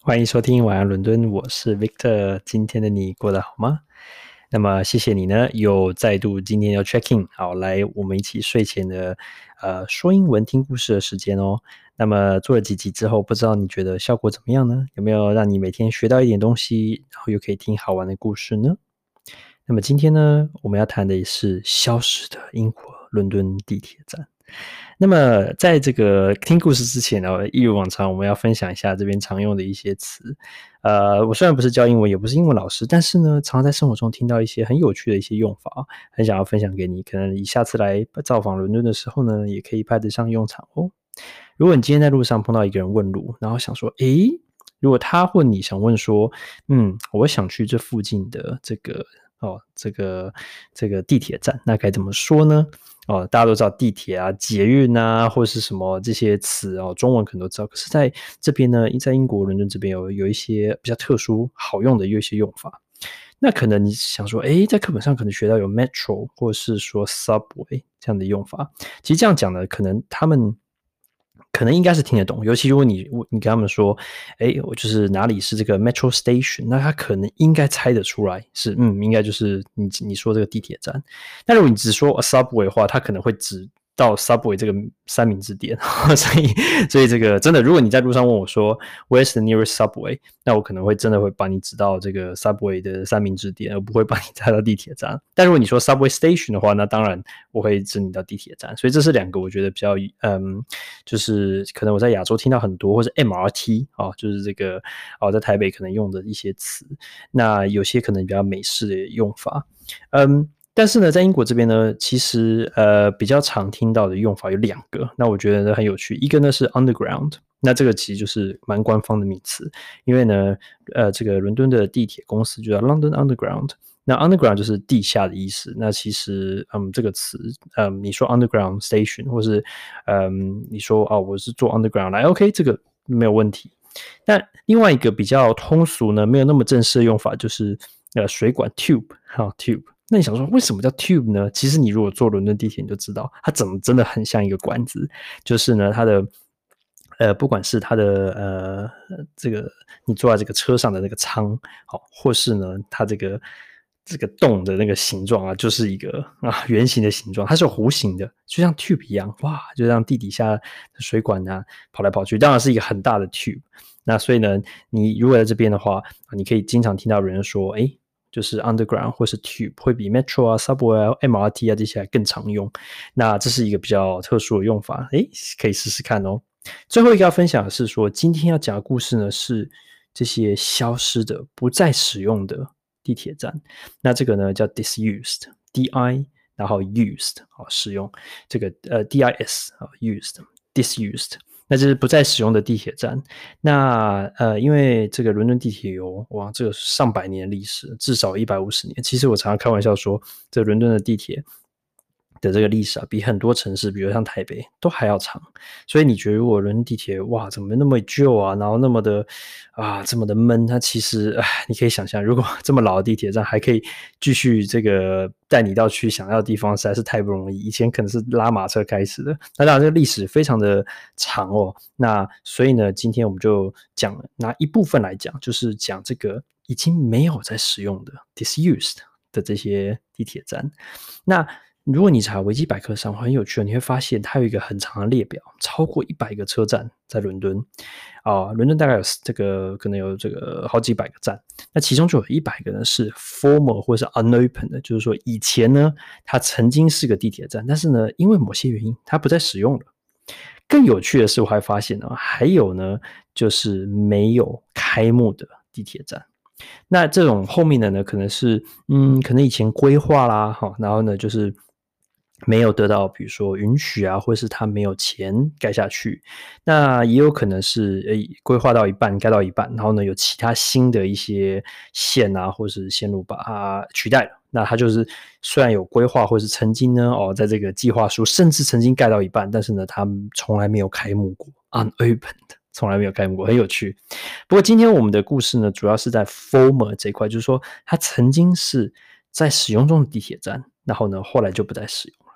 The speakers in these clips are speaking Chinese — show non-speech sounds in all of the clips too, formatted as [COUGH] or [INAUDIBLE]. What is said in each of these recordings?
欢迎收听晚安伦敦，我是 Victor。今天的你过得好吗？那么谢谢你呢，又再度今天要 check in，好，来我们一起睡前的呃说英文听故事的时间哦。那么做了几集之后，不知道你觉得效果怎么样呢？有没有让你每天学到一点东西，然后又可以听好玩的故事呢？那么今天呢，我们要谈的也是消失的英国伦敦地铁站。那么，在这个听故事之前呢，一如往常，我们要分享一下这边常用的一些词。呃，我虽然不是教英文，也不是英文老师，但是呢，常常在生活中听到一些很有趣的一些用法，很想要分享给你。可能你下次来造访伦敦的时候呢，也可以派得上用场哦。如果你今天在路上碰到一个人问路，然后想说，诶，如果他或你想问说，嗯，我想去这附近的这个哦，这个这个地铁站，那该怎么说呢？哦，大家都知道地铁啊、捷运啊，或是什么这些词哦，中文可能都知道。可是在这边呢，在英国伦敦这边有有一些比较特殊、好用的有一些用法。那可能你想说，诶，在课本上可能学到有 metro 或是说 subway 这样的用法。其实这样讲呢，可能他们。可能应该是听得懂，尤其如果你你跟他们说，哎，我就是哪里是这个 metro station，那他可能应该猜得出来是，嗯，应该就是你你说这个地铁站。但如果你只说 a subway 的话，他可能会只。到 Subway 这个三明治店，[LAUGHS] 所以所以这个真的，如果你在路上问我说 Where's the nearest Subway，那我可能会真的会帮你指到这个 Subway 的三明治店，而不会帮你带到地铁站。但如果你说 Subway Station 的话，那当然我会指你到地铁站。所以这是两个我觉得比较嗯，就是可能我在亚洲听到很多，或者 MRT 啊，就是这个哦，在台北可能用的一些词。那有些可能比较美式的用法，嗯。但是呢，在英国这边呢，其实呃比较常听到的用法有两个，那我觉得呢很有趣。一个呢是 underground，那这个其实就是蛮官方的名词，因为呢，呃，这个伦敦的地铁公司就叫 London Underground，那 underground 就是地下的意思。那其实嗯这个词，嗯你说 underground station，或是嗯你说哦我是做 underground 来，OK 这个没有问题。但另外一个比较通俗呢，没有那么正式的用法，就是呃水管 tube，哈 tube。那你想说为什么叫 tube 呢？其实你如果坐伦敦地铁，你就知道它怎么真的很像一个管子。就是呢，它的呃，不管是它的呃，这个你坐在这个车上的那个舱，好，或是呢，它这个这个洞的那个形状啊，就是一个啊圆形的形状，它是弧形的，就像 tube 一样，哇，就像地底下水管啊跑来跑去，当然是一个很大的 tube。那所以呢，你如果在这边的话，你可以经常听到人说，哎。就是 underground 或是 tube 会比 metro 啊、subway 啊、MRT 啊这些还更常用。那这是一个比较特殊的用法，诶，可以试试看哦。最后一个要分享的是说，今天要讲的故事呢是这些消失的、不再使用的地铁站。那这个呢叫 disused，D-I 然后 used 啊，使用这个呃 D-I-S 啊 used，disused。那就是不再使用的地铁站。那呃，因为这个伦敦地铁有哇，这个上百年历史，至少一百五十年。其实我常常开玩笑说，这伦敦的地铁。的这个历史啊，比很多城市，比如像台北都还要长。所以你觉得，如果伦敦地铁哇，怎么那么旧啊？然后那么的啊，这么的闷？它其实，你可以想象，如果 [LAUGHS] 这么老的地铁站还可以继续这个带你到去想要的地方，实在是太不容易。以前可能是拉马车开始的，那当然这个历史非常的长哦。那所以呢，今天我们就讲拿一部分来讲，就是讲这个已经没有在使用的 disused 的这些地铁站。那如果你查维基百科上很有趣，你会发现它有一个很长的列表，超过一百个车站在伦敦啊。伦敦大概有这个可能有这个好几百个站，那其中就有一百个呢是 former 或是 unopened 的，就是说以前呢它曾经是个地铁站，但是呢因为某些原因它不再使用了。更有趣的是，我还发现呢还有呢就是没有开幕的地铁站。那这种后面的呢可能是嗯可能以前规划啦哈，然后呢就是。没有得到，比如说允许啊，或是他没有钱盖下去，那也有可能是诶规划到一半，盖到一半，然后呢有其他新的一些线啊，或是线路把它取代了。那它就是虽然有规划，或是曾经呢哦，在这个计划书甚至曾经盖到一半，但是呢它从来没有开幕过，unopened，从来没有开幕过，很有趣。不过今天我们的故事呢，主要是在 former 这一块，就是说它曾经是在使用中的地铁站，然后呢后来就不再使用。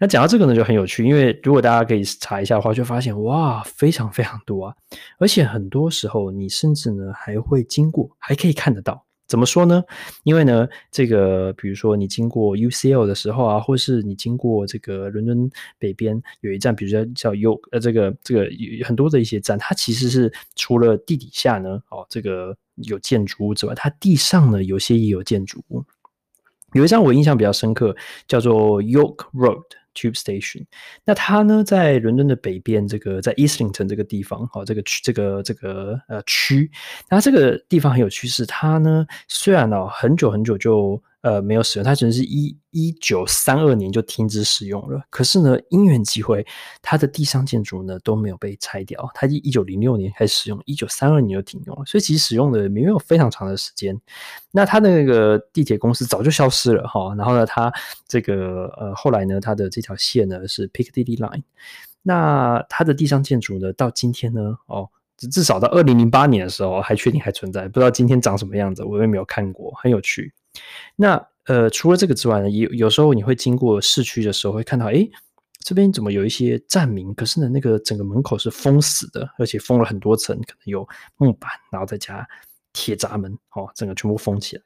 那讲到这个呢，就很有趣，因为如果大家可以查一下的话，就发现哇，非常非常多啊，而且很多时候你甚至呢还会经过，还可以看得到。怎么说呢？因为呢，这个比如说你经过 UCL 的时候啊，或是你经过这个伦敦北边有一站，比如说叫 York，呃，这个这个有很多的一些站，它其实是除了地底下呢，哦，这个有建筑物之外，它地上呢有些也有建筑物。有一张我印象比较深刻，叫做 York Road Tube Station。那它呢，在伦敦的北边，这个在 Islington 这个地方，哦，这个区，这个这个呃区。那这个地方很有趣，是它呢，虽然哦很久很久就。呃，没有使用，它只是一一九三二年就停止使用了。可是呢，因缘际会，它的地上建筑呢都没有被拆掉。它一九零六年开始使用，一九三二年就停用了，所以其实使用的没有非常长的时间。那它的那个地铁公司早就消失了哈。然后呢，它这个呃后来呢，它的这条线呢是 Piccadilly Line。那它的地上建筑呢，到今天呢，哦，至少到二零零八年的时候还确定还存在，不知道今天长什么样子，我也没有看过，很有趣。那呃，除了这个之外呢，有有时候你会经过市区的时候，会看到，诶，这边怎么有一些站名？可是呢，那个整个门口是封死的，而且封了很多层，可能有木板，然后再加铁闸门，哦，整个全部封起来。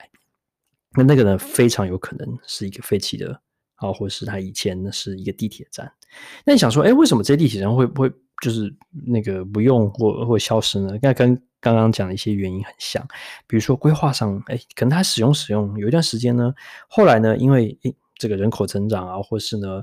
那那个呢，非常有可能是一个废弃的，啊、或者是它以前呢是一个地铁站。那你想说，诶，为什么这些地铁站会不会就是那个不用或或消失呢？那跟刚刚讲的一些原因很像，比如说规划上，哎，可能它使用使用有一段时间呢，后来呢，因为哎这个人口增长啊，或是呢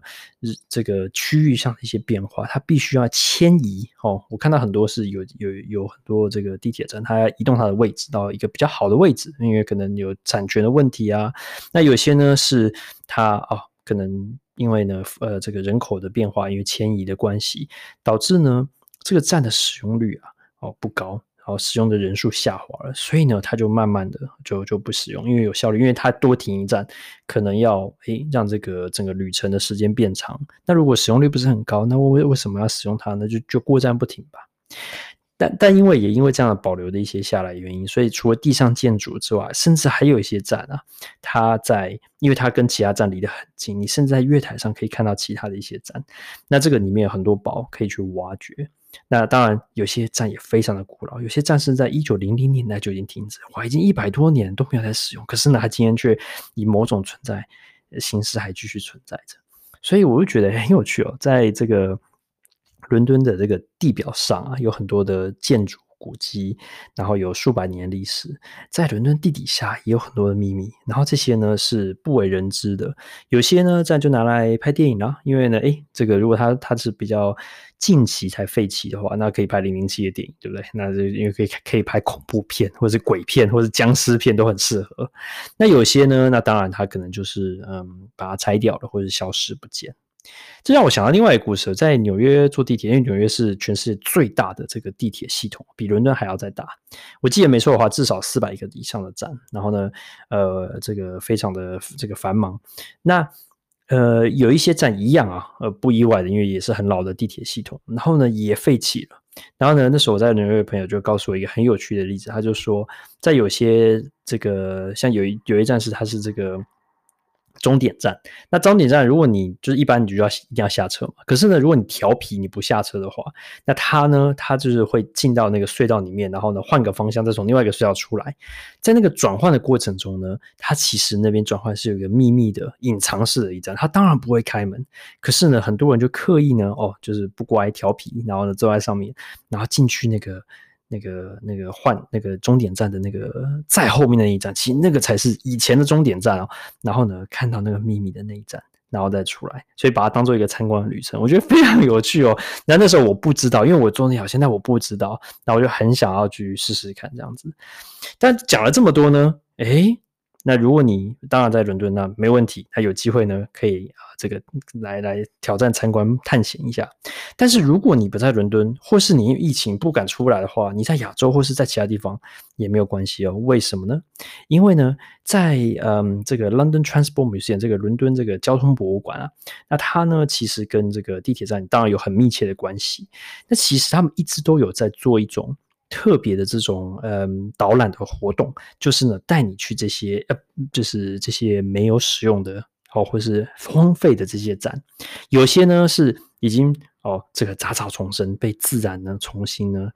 这个区域上的一些变化，它必须要迁移。哦，我看到很多是有有有很多这个地铁站，它要移动它的位置到一个比较好的位置，因为可能有产权的问题啊。那有些呢是它哦，可能因为呢呃这个人口的变化，因为迁移的关系，导致呢这个站的使用率啊哦不高。然后使用的人数下滑了，所以呢，它就慢慢的就就不使用，因为有效率，因为它多停一站，可能要诶让这个整个旅程的时间变长。那如果使用率不是很高，那为为什么要使用它呢？就就过站不停吧。但但因为也因为这样的保留的一些下来原因，所以除了地上建筑之外，甚至还有一些站啊，它在因为它跟其他站离得很近，你甚至在月台上可以看到其他的一些站。那这个里面有很多宝可以去挖掘。那当然，有些站也非常的古老，有些站是在一九零零年代就已经停止，哇，已经一百多年都没有在使用。可是呢，它今天却以某种存在形式还继续存在着，所以我就觉得很有趣哦。在这个伦敦的这个地表上啊，有很多的建筑。古迹，然后有数百年的历史，在伦敦地底下也有很多的秘密，然后这些呢是不为人知的，有些呢这样就拿来拍电影了，因为呢，诶，这个如果它它是比较近期才废弃的话，那可以拍零零七的电影，对不对？那就因为可以可以拍恐怖片，或者是鬼片，或者是僵尸片都很适合。那有些呢，那当然它可能就是嗯，把它拆掉了，或者消失不见。这让我想到另外一个故事，在纽约坐地铁，因为纽约是全世界最大的这个地铁系统，比伦敦还要再大。我记得没错的话，至少四百个以上的站。然后呢，呃，这个非常的这个繁忙。那呃，有一些站一样啊，呃，不意外的，因为也是很老的地铁系统。然后呢，也废弃了。然后呢，那时候我在纽约的朋友就告诉我一个很有趣的例子，他就说，在有些这个像有一有一站是它是这个。终点站，那终点站，如果你就是一般，你就要一定要下车嘛。可是呢，如果你调皮，你不下车的话，那它呢，它就是会进到那个隧道里面，然后呢，换个方向，再从另外一个隧道出来。在那个转换的过程中呢，它其实那边转换是有一个秘密的、隐藏式的一站，它当然不会开门。可是呢，很多人就刻意呢，哦，就是不乖、调皮，然后呢，坐在上面，然后进去那个。那个那个换那个终点站的那个在后面的那一站，其实那个才是以前的终点站哦。然后呢，看到那个秘密的那一站，然后再出来，所以把它当做一个参观旅程，我觉得非常有趣哦。那那时候我不知道，因为我坐那条，线，但我不知道，那我就很想要去试试看这样子。但讲了这么多呢，诶。那如果你当然在伦敦，那没问题，他有机会呢，可以啊，这个来来挑战参观探险一下。但是如果你不在伦敦，或是你因为疫情不敢出来的话，你在亚洲或是在其他地方也没有关系哦。为什么呢？因为呢，在嗯这个 London Transport Museum 这个伦敦这个交通博物馆啊，那它呢其实跟这个地铁站当然有很密切的关系。那其实他们一直都有在做一种。特别的这种嗯导览的活动，就是呢带你去这些呃，就是这些没有使用的哦，或是荒废的这些站，有些呢是已经哦这个杂草丛生，被自然呢重新呢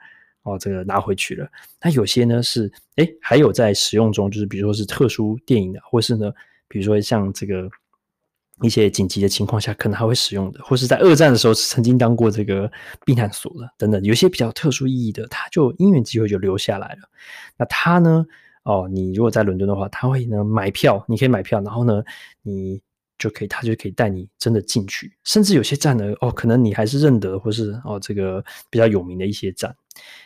哦这个拿回去了。那有些呢是哎还有在使用中，就是比如说是特殊电影的，或是呢比如说像这个。一些紧急的情况下可能还会使用的，或是在二战的时候曾经当过这个避难所的等等，有些比较特殊意义的，它就因缘机会就留下来了。那它呢？哦，你如果在伦敦的话，他会呢买票，你可以买票，然后呢，你就可以，他就可以带你真的进去。甚至有些站呢，哦，可能你还是认得，或是哦这个比较有名的一些站。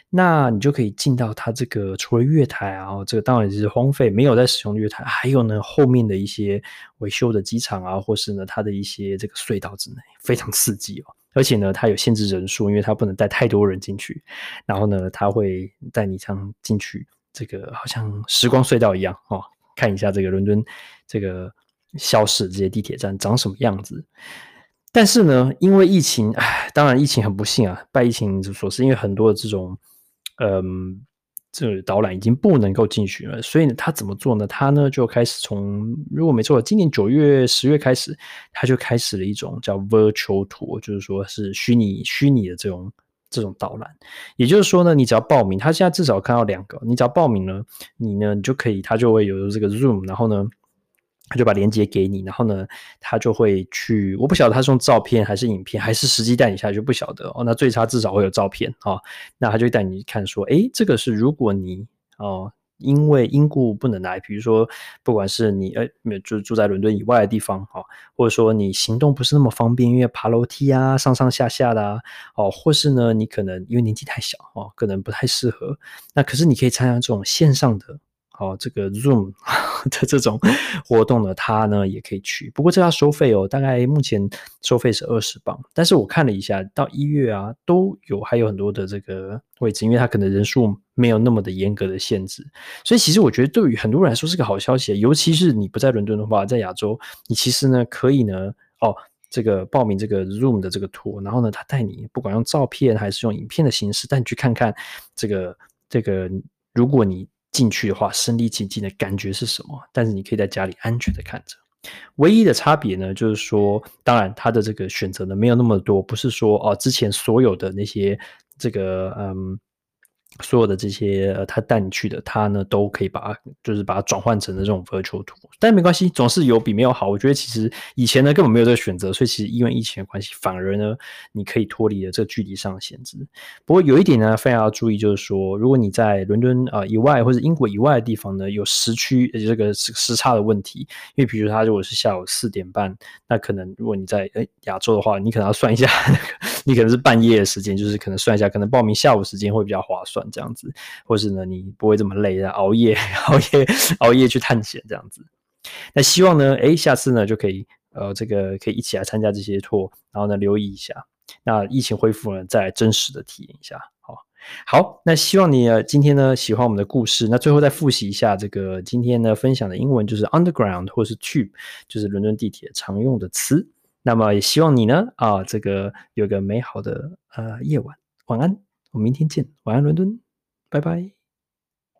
那你就可以进到它这个除了月台啊，这个当然是荒废没有在使用的月台，还有呢后面的一些维修的机场啊，或是呢它的一些这个隧道之内，非常刺激哦。而且呢，它有限制人数，因为它不能带太多人进去。然后呢，它会带你这样进去，这个好像时光隧道一样哦，看一下这个伦敦这个消失这些地铁站长什么样子。但是呢，因为疫情，唉，当然疫情很不幸啊，拜疫情所赐，因为很多的这种。嗯，这个导览已经不能够进去了，所以，他怎么做呢？他呢就开始从，如果没错，今年九月、十月开始，他就开始了一种叫 virtual tour，就是说是虚拟、虚拟的这种这种导览。也就是说呢，你只要报名，他现在至少看到两个，你只要报名了，你呢你就可以，他就会有这个 Zoom，然后呢。他就把链接给你，然后呢，他就会去，我不晓得他是用照片还是影片，还是实际带你下去，不晓得哦。那最差至少会有照片、哦，那他就带你看说，诶，这个是如果你哦，因为因故不能来，比如说不管是你诶，没有住住在伦敦以外的地方哦，或者说你行动不是那么方便，因为爬楼梯啊，上上下下的啊，哦，或是呢，你可能因为年纪太小哦，可能不太适合，那可是你可以参加这种线上的。哦，这个 Zoom [LAUGHS] 的这种活动呢，他呢也可以去，不过这要收费哦，大概目前收费是二十磅。但是我看了一下，到一月啊都有还有很多的这个位置，因为他可能人数没有那么的严格的限制，所以其实我觉得对于很多人来说是个好消息，尤其是你不在伦敦的话，在亚洲，你其实呢可以呢哦这个报名这个 Zoom 的这个 tour，然后呢他带你不管用照片还是用影片的形式带你去看看这个这个，如果你。进去的话，身临其境的感觉是什么？但是你可以在家里安全的看着。唯一的差别呢，就是说，当然他的这个选择呢没有那么多，不是说哦，之前所有的那些这个嗯。所有的这些呃，他带你去的，他呢都可以把，就是把它转换成的这种 virtual tour，但没关系，总是有比没有好。我觉得其实以前呢根本没有这个选择，所以其实因为疫情的关系，反而呢你可以脱离了这个距离上的限制。不过有一点呢非常要注意，就是说如果你在伦敦啊、以外或者英国以外的地方呢有时区这个时差的问题，因为比如他如果是下午四点半，那可能如果你在诶亚洲的话，你可能要算一下。[LAUGHS] 你可能是半夜的时间，就是可能算一下，可能报名下午时间会比较划算，这样子，或是呢，你不会这么累的熬夜、[LAUGHS] 熬夜、熬夜去探险这样子。那希望呢，诶，下次呢就可以，呃，这个可以一起来参加这些 tour，然后呢留意一下。那疫情恢复了，再真实的体验一下。好，好，那希望你今天呢喜欢我们的故事。那最后再复习一下这个今天呢分享的英文，就是 underground 或是 tube，就是伦敦地铁常用的词。那么也希望你呢啊，这个有个美好的呃夜晚，晚安，我们明天见，晚安伦敦，拜拜。